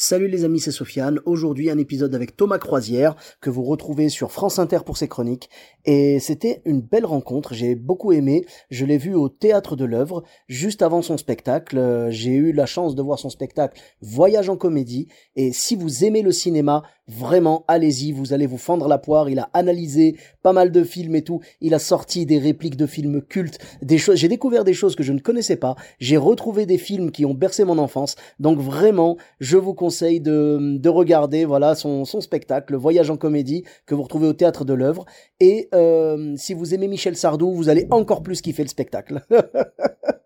Salut les amis, c'est Sofiane. Aujourd'hui, un épisode avec Thomas Croisière que vous retrouvez sur France Inter pour ses chroniques. Et c'était une belle rencontre. J'ai beaucoup aimé. Je l'ai vu au théâtre de l'œuvre juste avant son spectacle. Euh, J'ai eu la chance de voir son spectacle Voyage en comédie. Et si vous aimez le cinéma, vraiment, allez-y. Vous allez vous fendre la poire. Il a analysé pas mal de films et tout. Il a sorti des répliques de films cultes, des choses. J'ai découvert des choses que je ne connaissais pas. J'ai retrouvé des films qui ont bercé mon enfance. Donc vraiment, je vous conseille de, de regarder voilà son, son spectacle Voyage en comédie que vous retrouvez au théâtre de l'œuvre. Et euh, si vous aimez Michel Sardou vous allez encore plus kiffer le spectacle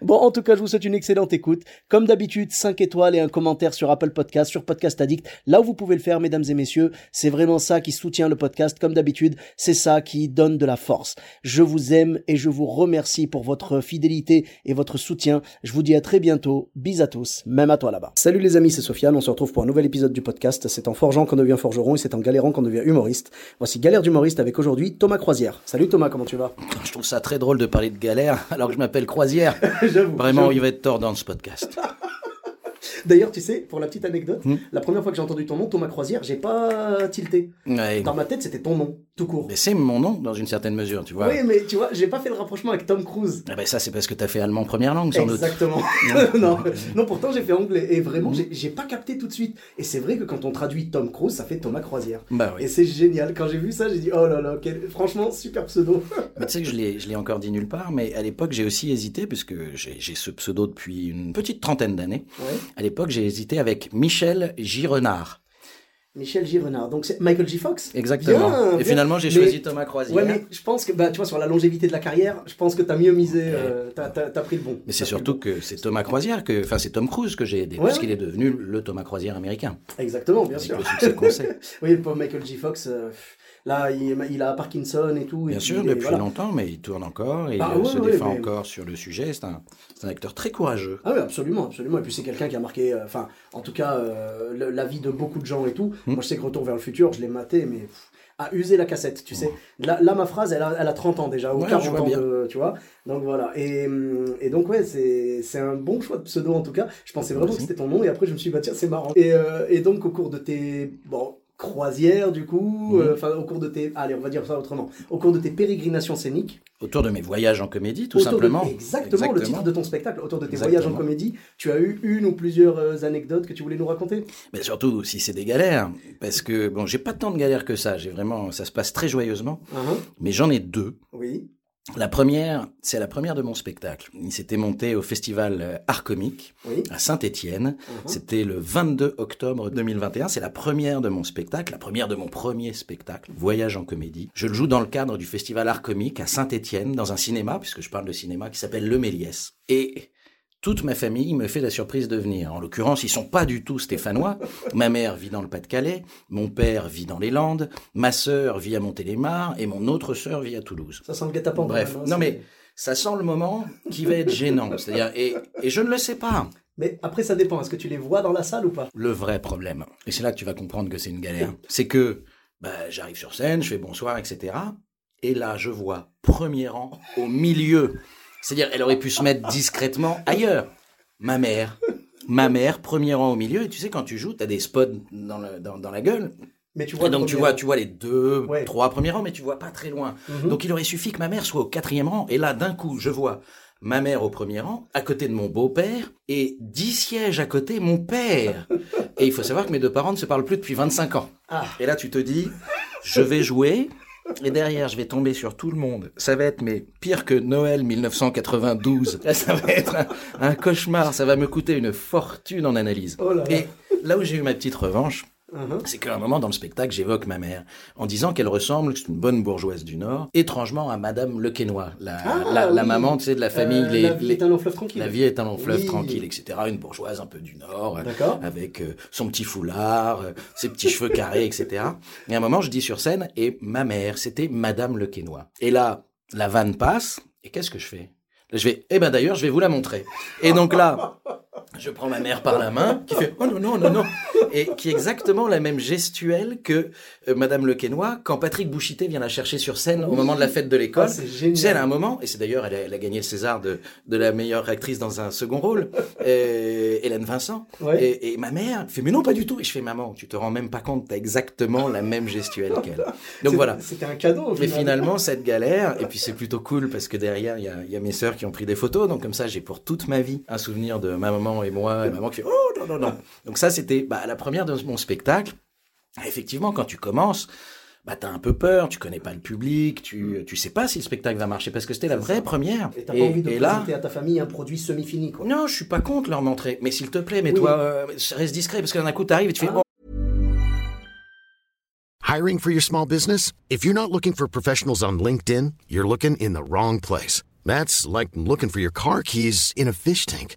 Bon, en tout cas, je vous souhaite une excellente écoute. Comme d'habitude, 5 étoiles et un commentaire sur Apple Podcast, sur Podcast Addict, là où vous pouvez le faire, mesdames et messieurs. C'est vraiment ça qui soutient le podcast. Comme d'habitude, c'est ça qui donne de la force. Je vous aime et je vous remercie pour votre fidélité et votre soutien. Je vous dis à très bientôt. Bis à tous, même à toi là-bas. Salut les amis, c'est Sofiane. On se retrouve pour un nouvel épisode du podcast. C'est en forgeant qu'on devient forgeron et c'est en galérant qu'on devient humoriste. Voici Galère d'humoriste avec aujourd'hui Thomas Croisière. Salut Thomas, comment tu vas? Je trouve ça très drôle de parler de galère alors que je m'appelle Croisière. J'avoue. Vraiment, il va être tort dans ce podcast. D'ailleurs, tu sais, pour la petite anecdote, Hmm. la première fois que j'ai entendu ton nom, Thomas Croisière, j'ai pas tilté. Ouais. Dans ma tête, c'était ton nom, tout court. Mais c'est mon nom dans une certaine mesure, tu vois. Oui, mais tu vois, j'ai pas fait le rapprochement avec Tom Cruise. Ah ben ça, c'est parce que t'as fait allemand première langue, sans doute. Exactement. non, non, pourtant j'ai fait anglais. Et vraiment, j'ai- j'ai pas capté tout de suite. Et c'est vrai que quand on traduit Tom Cruise, ça fait Thomas Croisière. Bah oui. Et c'est génial. Quand j'ai vu ça, j'ai dit, oh là là, quel- franchement, super pseudo. Mais tu sais que je l'ai, je l'ai encore dit nulle part, mais à l'époque, j'ai aussi hésité, puisque j'ai, j'ai ce pseudo depuis une petite trentaine d'années. Ouais. À l'époque, j'ai hésité avec Michel Girenard. Michel Girenard. Donc c'est Michael J. Fox Exactement. Bien, Et finalement, j'ai choisi Thomas Croisière. Ouais, mais je pense que, bah, tu vois, sur la longévité de la carrière, je pense que t'as mieux misé, euh, t'as- t'as pris le bon. Mais c'est surtout que c'est Thomas Croisière que, enfin, c'est Tom Cruise que j'ai aidé, Ouais, puisqu'il ouais. est devenu le Thomas Croisière américain. Exactement, bien Avec sûr. le succès qu'on sait. oui, le pauvre Michael J. Fox, euh, là, il, il a Parkinson et tout. et Bien puis, sûr, depuis voilà. longtemps, mais il tourne encore et Ah il ouais, se ouais, défend mais- encore sur le sujet. C'est un, c'est un acteur très courageux. Ah oui, absolument, absolument. Et puis c'est quelqu'un qui a marqué, euh, enfin, en tout cas, euh, la vie de beaucoup de gens et tout. Hmm. Moi, je sais que Retour vers le futur, je l'ai maté, mais pff, à user la cassette, tu sais. Là, là, ma phrase, elle a, elle a 30 ans déjà, ou Ouais, je 40 vois ans, de- tu vois. Donc voilà. Et, hum, et donc, ouais, c'est un bon choix de pseudo en tout cas. Je pensais vraiment que c'était ton nom, et après, je me suis dit, bah tiens, c'est marrant. Et, euh, et donc, au cours de tes. Bon, croisières, du coup, Mhm. euh, au cours de tes. Allez, on va dire ça autrement. Au cours de tes pérégrinations scéniques, Autour de mes voyages en comédie, tout autour de- simplement. exactement, le titre de ton spectacle, autour de tes Exactement. voyages en comédie, tu as eu une ou plusieurs euh, anecdotes que tu voulais nous raconter? Mais surtout si c'est des galères, parce que bon, j'ai pas tant de galères que ça. J'ai vraiment, ça se passe très joyeusement, Hein mais j'en ai deux. Oui. La première, c'est la première de mon spectacle. Il s'était monté au festival euh, Art Comique Oui. à Saint-Étienne. Mhm. C'était le 22 octobre 2021. C'est la première de mon spectacle, la première de mon premier spectacle, Voyage en comédie. Je le joue dans le cadre du festival Art Comique à Saint-Étienne, dans un cinéma, puisque je parle de cinéma, qui s'appelle Le Méliès. Et toute ma famille me fait la surprise de venir. En l'occurrence, ils sont pas du tout stéphanois. Ma mère vit dans le Pas-de-Calais, mon père vit dans les Landes, ma sœur vit à Montélimar et mon autre sœur vit à Toulouse. Ça sent le guet-apens. Bref, même, hein, non mais ça sent le moment qui va être gênant. C'est-à-dire, et, et je ne le sais pas. Mais après, ça dépend. Est-ce que tu les vois dans la salle ou pas? Le vrai problème, et c'est là que tu vas comprendre que c'est une galère, c'est que bah, j'arrive sur scène, je fais bonsoir, etc. Et là, je vois premier rang au milieu. C'est-à-dire, elle aurait pu se mettre discrètement ailleurs. Ma mère, ma mère, premier rang au milieu. Et tu sais, quand tu joues, tu as des spots dans, le- dans, dans la gueule. Mais tu vois. Et donc tu vois, tu vois les deux, Ouais. trois premiers rangs, mais tu vois pas très loin. Mhm. Donc il aurait suffi que ma mère soit au quatrième rang. Et là, d'un coup, je vois ma mère au premier rang, à côté de mon beau-père, et dix sièges à côté, mon père. Et il faut savoir que mes deux parents ne se parlent plus depuis 25 ans. Ah. Et là, tu te dis, je vais jouer, et derrière, je vais tomber sur tout le monde. Ça va être, mais pire que Noël 1992. Là, ça va être un, un cauchemar. Ça va me coûter une fortune en analyse. Oh là là. Et là où j'ai eu ma petite revanche, Uh-huh. c'est qu'à un moment dans le spectacle, j'évoque ma mère en disant qu'elle ressemble, c'est une bonne bourgeoise du Nord, étrangement à Madame Lequesnois, la, Ah, la, la maman, tu sais, de la famille. Euh, les- la vie les- est un long fleuve tranquille. la vie est un long fleuve Oui. tranquille, etc. Une bourgeoise un peu du Nord, euh, avec euh, son petit foulard, euh, ses petits cheveux carrés, etc. Et à un moment, je dis sur scène, et ma mère, c'était Madame Lequesnois. Et là, la vanne passe, et qu'est-ce que je fais? Je vais, eh ben d'ailleurs, je vais vous la montrer. Et donc là, je prends ma mère par la main, qui fait, oh non, non, non, non, et qui est exactement la même gestuelle que euh, Madame Lequesnois quand Patrick Bouchité vient la chercher sur scène au moment de la fête de l'école. Ah, c'est génial. Tu sais, elle a un moment, et c'est d'ailleurs, elle, a- elle a gagné le César de, de la meilleure actrice dans un second rôle, euh, Hélène Vincent. Ouais. Et, et ma mère fait, mais non, pas du tout. Et je fais, maman, tu te rends même pas compte, t'as exactement la même gestuelle qu'elle. Donc voilà. C'était un cadeau. au Mais final. finalement, cette galère, et puis c'est plutôt cool parce que derrière, il y a, il y a mes sœurs qui ont pris des photos, donc comme ça, j'ai pour toute ma vie un souvenir de ma maman et moi, et maman qui fait Oh non, non, non. Donc ça, c'était bah, la première de mon spectacle. Effectivement, quand tu commences, bah, t'as un peu peur, tu connais pas le public, tu, tu sais pas si le spectacle va marcher parce que c'était la vraie ça. première. Et t'as pas envie de et là, présenter à ta famille un produit semi-fini, quoi. non, je suis pas contre leur montrer, mais s'il te plaît, mets-toi, euh, reste discret parce que d'un coup, t'arrives et tu fais Ah. Oh, Hiring for your small business? If you're not looking for professionals on LinkedIn, you're looking in the wrong place. That's like looking for your car keys in a fish tank.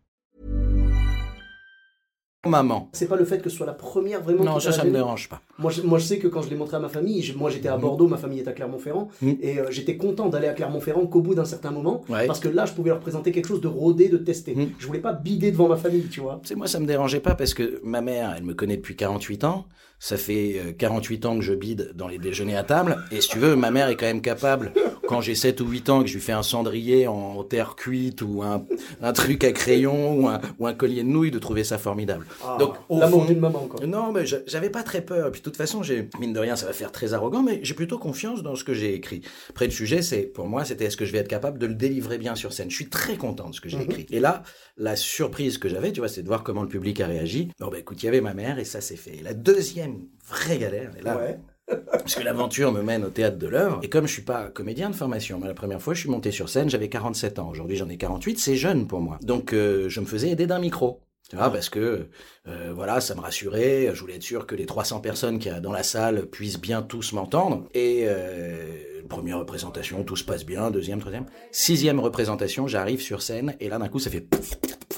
Maman. C'est pas le fait que ce soit la première vraiment. Non, ça, ça me dérange pas. Moi je, moi, je sais que quand je l'ai montré à ma famille, je- moi j'étais à Bordeaux, ma famille est à Clermont-Ferrand, Mhm. et euh, j'étais content d'aller à Clermont-Ferrand qu'au bout d'un certain moment, Ouais. parce que là je pouvais leur présenter quelque chose de rodé, de testé. Mhm. Je voulais pas bider devant ma famille, tu vois. Sais, moi, ça me dérangeait pas parce que ma mère, elle me connaît depuis 48 ans. Ça fait euh, 48 ans que je bide dans les déjeuners à table. Et si tu veux, ma mère est quand même capable, quand j'ai 7 ou 8 ans, que je lui fais un cendrier en terre cuite ou un, un truc à crayon ou un, ou un collier de nouilles, de trouver ça formidable. Ah, Donc, au fond- d'une maman, quoi. Non, mais j'a- j'avais pas très peur. Et puis, de toute façon, j'ai, mine de rien, ça va faire très arrogant, mais j'ai plutôt confiance dans ce que j'ai écrit. Après, le sujet, c'est, pour moi, c'était est-ce que je vais être capable de le délivrer bien sur scène? Je suis très content de ce que j'ai Mhm. écrit. Et là, la surprise que j'avais, tu vois, c'est de voir comment le public a réagi. Bon, bah, écoute, il y avait ma mère et ça s'est fait. Et la deuxième vraie galère, et là, Ouais. parce que l'aventure me mène au théâtre de l'œuvre. Et comme je suis pas comédien de formation, mais la première fois je suis monté sur scène, j'avais 47 ans. Aujourd'hui j'en ai 48, c'est jeune pour moi. Donc euh, je me faisais aider d'un micro. Tu vois, parce que euh, voilà, ça me rassurait. Je voulais être sûr que les 300 personnes qu'il y a dans la salle puissent bien tous m'entendre. Et euh, première représentation, tout se passe bien. Deuxième, troisième, sixième représentation, j'arrive sur scène et là d'un coup ça fait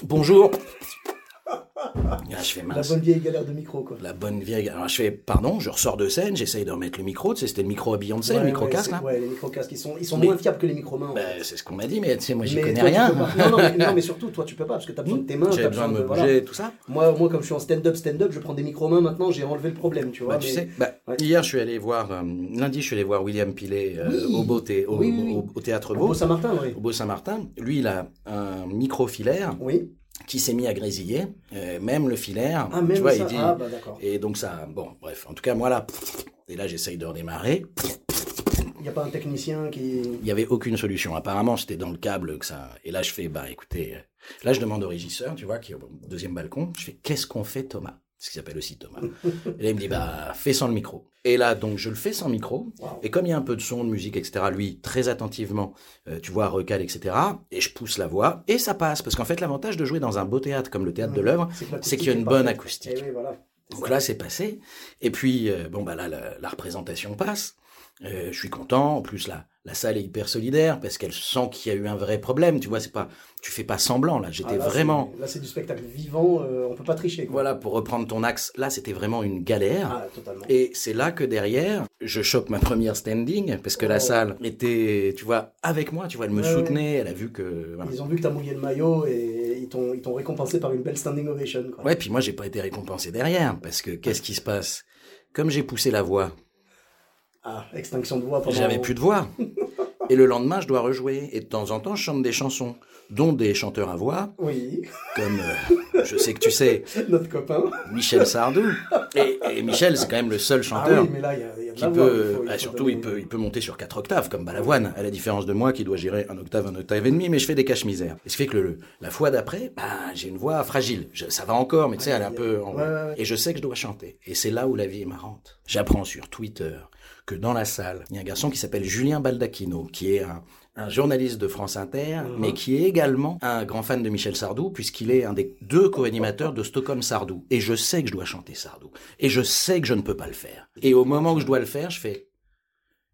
bonjour. Et là, je fais La bonne vieille galère de micro, quoi. La bonne vieille. Alors je fais pardon, je ressors de scène, j'essaye de remettre le micro. Tu sais, c'était le micro à Beyoncé, Ouais, le micro casque là. Ouais, les micro-casques, ils sont, ils sont Mais- moins fiables que les micro-mains. en Ben, fait. c'est ce qu'on m'a dit, mais tu sais, moi j'y connais toi, tu rien. Non, non, mais, non, mais surtout, toi, tu peux pas, parce que tu as besoin de tes mains. T'as besoin de me voilà. bouger, tout ça. Moi, moi, comme je suis en stand-up, stand-up, je prends des micro-mains maintenant, j'ai enlevé le problème, tu vois. Bah, tu mais- sais, bah, Ouais. hier je suis allé voir, euh, lundi je suis allé voir William Pilet euh, Oui. au, Beau Thé- au, Oui, oui, oui. au- au théâtre Au Beau, Beau-Saint-Martin, oui. au Beau Saint-Martin. Lui il a un micro filaire Oui. Qui s'est mis à grésiller, euh, même le filaire. Ah, même tu vois, ça. il dit. Ah, bah. Et donc ça, bon, bref, en tout cas moi là, et là j'essaye de redémarrer. Il n'y a pas un technicien qui. Il n'y avait aucune solution. Apparemment, c'était dans le câble que ça. Et là, je fais, bah écoutez, euh, là, je demande au régisseur, tu vois, qui est au deuxième balcon, je fais, qu'est-ce qu'on fait, Thomas? Ce qui s'appelle aussi Thomas. et là, il me dit, bah, fais sans le micro. Et là, donc, je le fais sans micro. Wow. Et comme il y a un peu de son, de musique, etc., lui, très attentivement, euh, tu vois, recale, etc., et je pousse la voix, et ça passe. Parce qu'en fait, l'avantage de jouer dans un beau théâtre comme le théâtre de l'œuvre, C'est qu'il y a une bonne acoustique. Eh oui, voilà. C'est Donc ça. là, c'est passé. Et puis, euh, bon, bah là, la, la représentation passe. Euh, je suis content. En plus, la, la salle est hyper solidaire parce qu'elle sent qu'il y a eu un vrai problème. Tu vois, c'est pas, tu fais pas semblant. Là, j'étais Ah, là, vraiment, Là, c'est du spectacle vivant, euh, on peut pas tricher. Quoi. voilà, pour reprendre ton axe. Là, c'était vraiment une galère. Ah, totalement. Et c'est là que derrière, je chope ma première standing parce que la Oh. salle était, tu vois, avec moi. Tu vois, elle me Ouais, ouais. soutenait. Elle a vu que. voilà. Ils ont vu que tu as mouillé le maillot et ils t'ont ils t'ont récompensé par une belle standing ovation. Quoi. Ouais, puis moi, j'ai pas été récompensé derrière parce que qu'est-ce qui se passe? Comme j'ai poussé la voix, Ah, extinction de voix pendant. J'avais plus de voix. Et le lendemain, je dois rejouer. Et de temps en temps, je chante des chansons, dont des chanteurs à voix, Oui, comme, euh, je sais que tu sais, notre copain. Michel Sardou. Et, et Michel, c'est quand même le seul Ah chanteur. oui, mais là, il y a, qui peut, il faut- il bah, faut surtout, il peut, il peut monter sur quatre octaves, comme Balavoine, à la différence de moi qui doit gérer un octave, un octave et demi, mais je fais des caches-misères. Et ce qui fait que le, la fois d'après, bah, j'ai une voix fragile. Je- ça va encore, mais tu sais, elle est un peu en Ouais, ouais, ouais. Et je sais que je dois chanter. Et c'est là où la vie est marrante. J'apprends sur Twitter que dans la salle, il y a un garçon qui s'appelle Julien Baldacchino, qui est un, un journaliste de France Inter, Mhm. mais qui est également un grand fan de Michel Sardou, puisqu'il est un des deux co-animateurs de Stockholm Sardou. Et je sais que je dois chanter Sardou. Et je sais que je ne peux pas le faire. Et au moment où je dois le faire, je fais...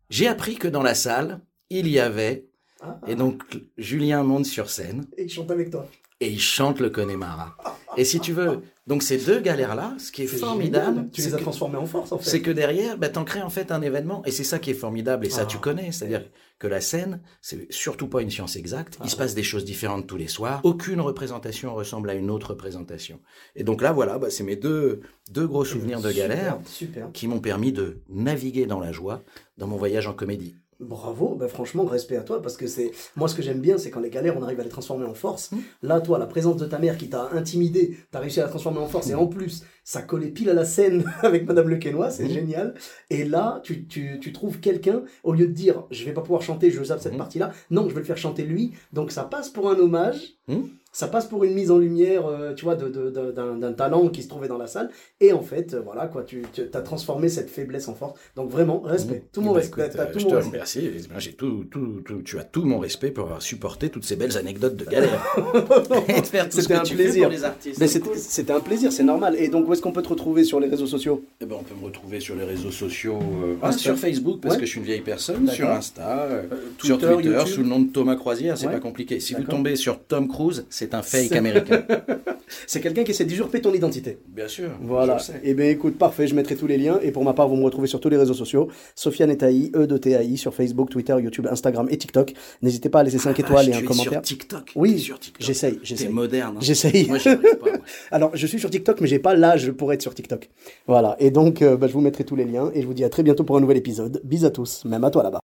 J'ai appris que dans la salle, il y avait... Ah, Et donc, Julien monte sur scène et il chante avec toi. et il chante le Connemara. Et si tu veux, donc ces deux galères-là, ce qui est, formidable, génial. Tu c'est les as que- transformés en force, en fait. c'est que derrière, bah, t'en crées en fait un événement, et c'est ça qui est formidable, et ça Ah. tu connais, c'est-à-dire que la scène, c'est surtout pas une science exacte, Ah. il se passe des choses différentes tous les soirs, aucune représentation ressemble à une autre représentation. Et donc là, voilà, bah, c'est mes deux, deux gros souvenirs de Super, galère Super. qui m'ont permis de naviguer dans la joie dans mon voyage en comédie. Bravo, bah franchement, respect à toi, parce que c'est. Moi, ce que j'aime bien, c'est quand les galères, on arrive à les transformer en force. Mmh. Là, toi, la présence de ta mère qui t'a intimidé, t'as réussi à la transformer en force, et en plus, ça collait pile à la scène avec Madame Le Quesnoy, c'est Mmh. génial. Et là, tu, tu, tu trouves quelqu'un, au lieu de dire, je vais pas pouvoir chanter, je zappe cette Mmh. partie-là, non, je vais le faire chanter lui. Donc, ça passe pour un hommage. Mmh. Ça passe pour une mise en lumière, euh, tu vois, de, de- de- d'un, d'un talent qui se trouvait dans la salle. Et en fait, euh, voilà, quoi, tu, tu as transformé cette faiblesse en force. Donc vraiment, respect. Tout mon Bah, respect. écoute, t'as euh, tout je mon te respect. remercie. Tout, tout, tout- tu as tout mon respect pour avoir supporté toutes ces belles anecdotes de galère. Et de faire tout ce C'était que un tu fais plaisir. pour les artistes. Mais C'est c'était cool. c'était un plaisir, c'est normal. Et donc, où est-ce qu'on peut te retrouver sur les réseaux sociaux? Eh ben, on peut me retrouver sur les réseaux sociaux, euh, Ah, sur. Facebook parce Ouais. que je suis une vieille personne, sur Insta, euh, Twitter, sur Twitter, YouTube. sous le nom de Thomas Croisière, c'est Ouais. pas compliqué. Si vous tombez sur Tom Cruise, c'est un fake américain. C'est quelqu'un qui essaie d'usurper ton identité. Bien sûr. Voilà. je le sais. Et bien écoute, parfait, je mettrai tous les liens. Et pour ma part, vous me retrouvez sur tous les réseaux sociaux. Sofiane Etaï, E de TAI, sur Facebook, Twitter, YouTube, Instagram et TikTok. N'hésitez pas à laisser 5 Ah, étoiles et un commentaire. Sur TikTok. Oui, TikTok. j'essaye, T'es j'essaye. moderne. hein. J'essaye. Moi, j'y arrive pas. Alors, je suis sur TikTok, mais j'ai pas l'âge pour être sur TikTok. Voilà. Et donc, euh, bah, je vous mettrai tous les liens. Et je vous dis à très bientôt pour un nouvel épisode. Bis à tous, même à toi là-bas.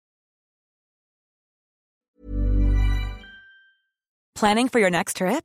Planning for your next trip?